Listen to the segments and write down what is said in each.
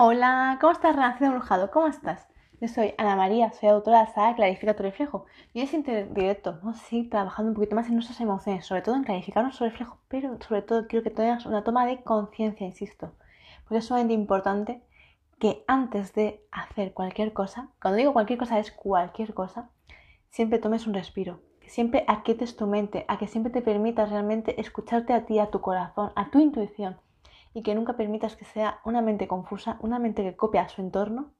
Hola, ¿cómo estás, Renacido Embrujado? ¿Cómo estás? Yo soy Ana María, soy autora de la saga Clarifica tu reflejo. Y es directo, vamos a trabajando un poquito más en nuestras emociones, sobre todo en clarificar nuestro reflejo, pero sobre todo quiero que tengas una toma de conciencia, insisto. Porque es sumamente importante que antes de hacer cualquier cosa, cuando digo cualquier cosa es cualquier cosa, siempre tomes un respiro, que siempre aquietes tu mente, a que siempre te permitas realmente escucharte a ti, a tu corazón, a tu intuición y que nunca permitas que sea una mente confusa, una mente que copia a su entorno,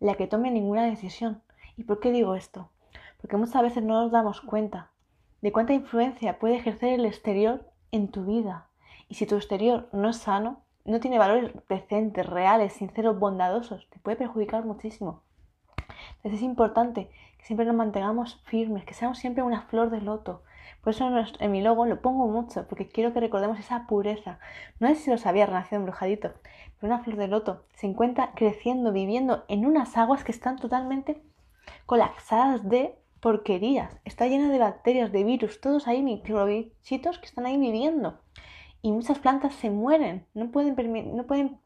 la que tome ninguna decisión. ¿Y por qué digo esto? Porque muchas veces no nos damos cuenta de cuánta influencia puede ejercer el exterior en tu vida. Y si tu exterior no es sano, no tiene valores decentes, reales, sinceros, bondadosos, te puede perjudicar muchísimo. Entonces es importante que siempre nos mantengamos firmes, que seamos siempre una flor de loto, por eso en mi logo lo pongo mucho, porque quiero que recordemos esa pureza. No sé si lo sabía, renacido embrujadito, pero una flor de loto se encuentra creciendo, viviendo en unas aguas que están totalmente colapsadas de porquerías. Está llena de bacterias, de virus, todos ahí microbichitos que están ahí viviendo. Y muchas plantas se mueren, no pueden, no pueden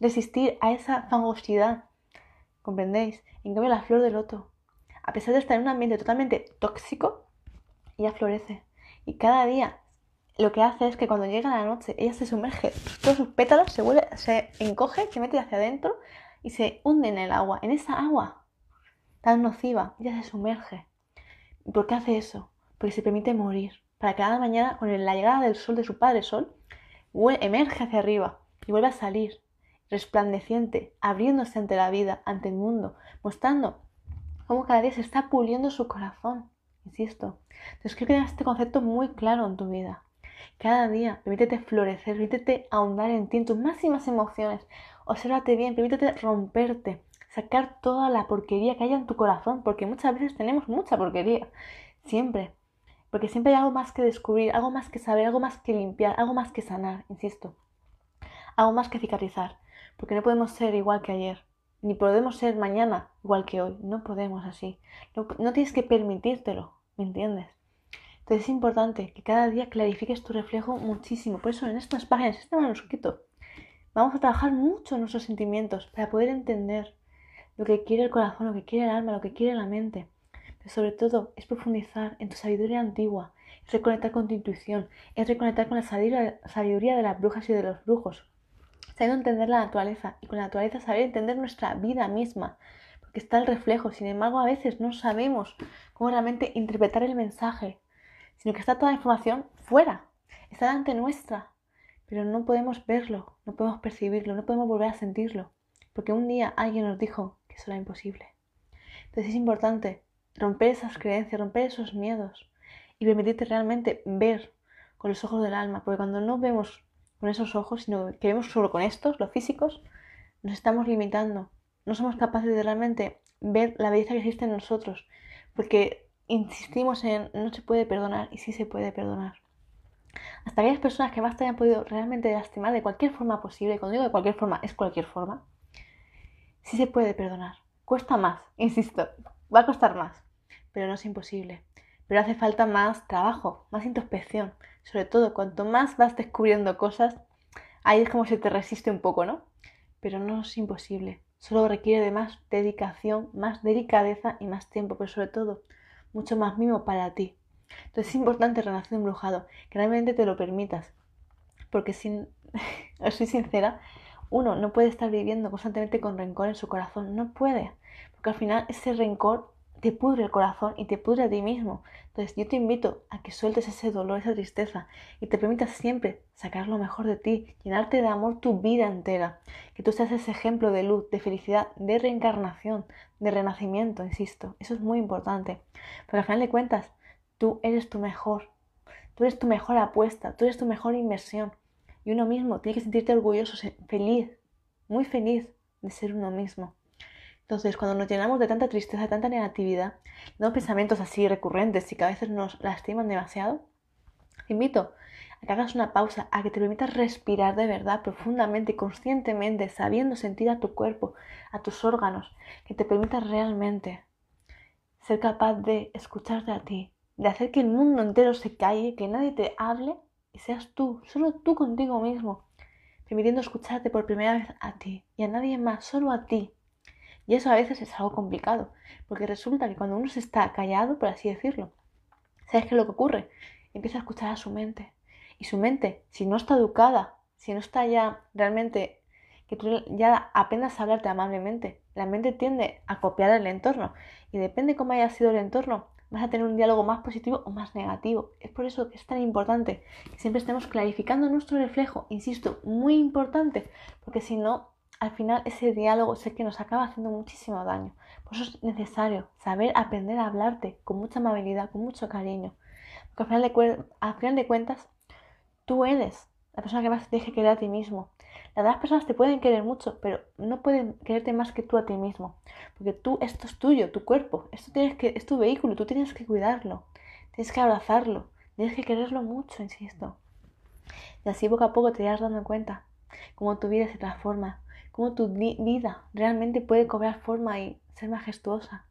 resistir a esa fangosidad. ¿Comprendéis? En cambio, la flor de loto, a pesar de estar en un ambiente totalmente tóxico, ella florece. Y cada día lo que hace es que cuando llega la noche, ella se sumerge, todos sus pétalos se, vuelve, se encoge, se mete hacia adentro y se hunde en el agua. En esa agua tan nociva, ella se sumerge. ¿Y por qué hace eso? Porque se permite morir. Para que cada mañana, con la llegada del sol de su padre sol, emerge hacia arriba y vuelve a salir, resplandeciente, abriéndose ante la vida, ante el mundo, mostrando cómo cada día se está puliendo su corazón insisto. Entonces quiero que tengas este concepto muy claro en tu vida. Cada día, permítete florecer, permítete ahondar en ti, en tus máximas emociones. Obsérvate bien, permítete romperte, sacar toda la porquería que haya en tu corazón, porque muchas veces tenemos mucha porquería. Siempre. Porque siempre hay algo más que descubrir, algo más que saber, algo más que limpiar, algo más que sanar, insisto. Algo más que cicatrizar. Porque no podemos ser igual que ayer ni podemos ser mañana igual que hoy. No podemos así. No, tienes que permitírtelo, ¿me entiendes? Entonces es importante que cada día clarifiques tu reflejo muchísimo. Por eso en estas páginas, este manuscrito, vamos a trabajar mucho en nuestros sentimientos para poder entender lo que quiere el corazón, lo que quiere el alma, lo que quiere la mente. Pero sobre todo es profundizar en tu sabiduría antigua, es reconectar con tu intuición, es reconectar con la sabiduría de las brujas y de los brujos, sabiendo entender la naturaleza y con la naturaleza saber entender nuestra vida misma, porque está el reflejo. Sin embargo, a veces no sabemos cómo realmente interpretar el mensaje, sino que está toda la información fuera, está delante nuestra, pero no podemos verlo, no podemos percibirlo, no podemos volver a sentirlo, porque un día alguien nos dijo que eso era imposible. Entonces es importante romper esas creencias, romper esos miedos y permitirte realmente ver con los ojos del alma, porque cuando no vemos con esos ojos, sino que vemos solo con estos, los físicos, nos estamos limitando. No somos capaces de realmente ver la belleza que existe en nosotros, porque insistimos en no se puede perdonar y sí se puede perdonar. Hasta aquellas personas que más te hayan podido realmente lastimar de cualquier forma posible, cuando digo de cualquier forma, es cualquier forma, sí se puede perdonar. Cuesta más, insisto, va a costar más, pero no es imposible pero hace falta más trabajo, más introspección. Sobre todo, cuanto más vas descubriendo cosas, ahí es como se te resiste un poco, ¿no? Pero no es imposible. Solo requiere de más dedicación, más delicadeza y más tiempo, pero sobre todo, mucho más mimo para ti. Entonces es importante, Renacer Embrujado, que realmente te lo permitas. Porque os soy sincera, uno no puede estar viviendo constantemente con rencor en su corazón. No puede. Porque al final ese rencor te pudre el corazón y te pudre a ti mismo. Entonces yo te invito a que sueltes ese dolor, esa tristeza y te permitas siempre sacar lo mejor de ti, llenarte de amor tu vida entera. Que tú seas ese ejemplo de luz, de felicidad, de reencarnación, de renacimiento, insisto. Eso es muy importante. Porque al final de cuentas, tú eres tu mejor. Tú eres tu mejor apuesta, tú eres tu mejor inversión. Y uno mismo tiene que sentirte orgulloso, feliz, muy feliz de ser uno mismo. Entonces, cuando nos llenamos de tanta tristeza, de tanta negatividad, de pensamientos así recurrentes y que a veces nos lastiman demasiado, te invito a que hagas una pausa, a que te permitas respirar de verdad, profundamente, conscientemente, sabiendo sentir a tu cuerpo, a tus órganos, que te permitas realmente ser capaz de escucharte a ti, de hacer que el mundo entero se calle, que nadie te hable y seas tú, solo tú contigo mismo. permitiendo escucharte por primera vez a ti y a nadie más, solo a ti. Y eso a veces es algo complicado, porque resulta que cuando uno se está callado, por así decirlo, ¿sabes qué es lo que ocurre? Empieza a escuchar a su mente. Y su mente, si no está educada, si no está ya realmente que tú ya aprendas a hablarte amablemente, la mente tiende a copiar el entorno y depende cómo haya sido el entorno, vas a tener un diálogo más positivo o más negativo. Es por eso que es tan importante que siempre estemos clarificando nuestro reflejo, insisto, muy importante, porque si no, al final ese diálogo sé que nos acaba haciendo muchísimo daño. Por eso es necesario saber aprender a hablarte con mucha amabilidad, con mucho cariño. Porque al final de, cuentas, tú eres la persona que más te deje querer a ti mismo. Las demás personas te pueden querer mucho, pero no pueden quererte más que tú a ti mismo. Porque tú, esto es tuyo, tu cuerpo. Esto tienes que, es tu vehículo, tú tienes que cuidarlo. Tienes que abrazarlo. Tienes que quererlo mucho, insisto. Y así poco a poco te irás dando cuenta cómo tu vida se transforma, cómo tu vida realmente puede cobrar forma y ser majestuosa.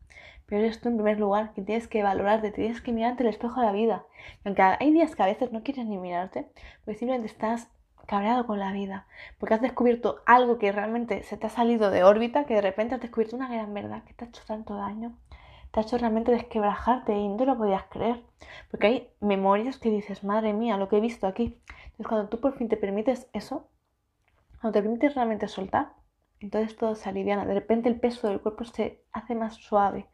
Pero eres tú en primer lugar que tienes que valorarte, tienes que mirarte el espejo de la vida. Aunque hay días que a veces no quieres ni mirarte, porque simplemente estás cabreado con la vida, porque has descubierto algo que realmente se te ha salido de órbita, que de repente has descubierto una gran verdad que te ha hecho tanto daño, te ha hecho realmente desquebrajarte y no te lo podías creer, porque hay memorias que dices, madre mía, lo que he visto aquí. Entonces cuando tú por fin te permites eso, cuando te permites realmente soltar, entonces todo se aliviana, de repente el peso del cuerpo se hace más suave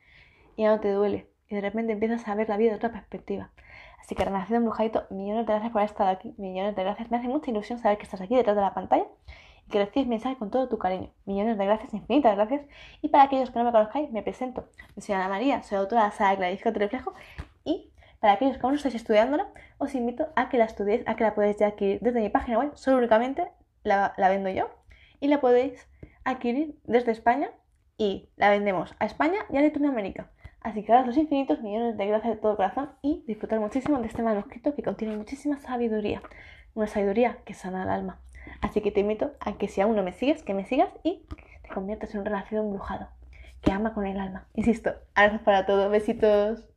y ya no te duele, y de repente empiezas a ver la vida de otra perspectiva. Así que Renacido Embrujadito, millones de gracias por haber estado aquí, millones de gracias. Me hace mucha ilusión saber que estás aquí detrás de la pantalla y que recibes mensaje con todo tu cariño. Millones de gracias, infinitas gracias. Y para aquellos que no me conozcáis, me presento. soy Ana María, soy autora de la saga Clarifica tu reflejo y para aquellos que aún no estáis estudiándola, os invito a que la estudiéis, a que la podéis ya adquirir desde mi página web, solo únicamente la, vendo yo y la podéis adquirir desde España y la vendemos a España y a Latinoamérica. Así que daros los infinitos millones de gracias de todo corazón y disfrutar muchísimo de este manuscrito que contiene muchísima sabiduría, una sabiduría que sana el alma. Así que te invito a que si aún no me sigues, que me sigas y te conviertas en un renacido embrujado, que ama con el alma. Insisto, abrazos para todos, besitos.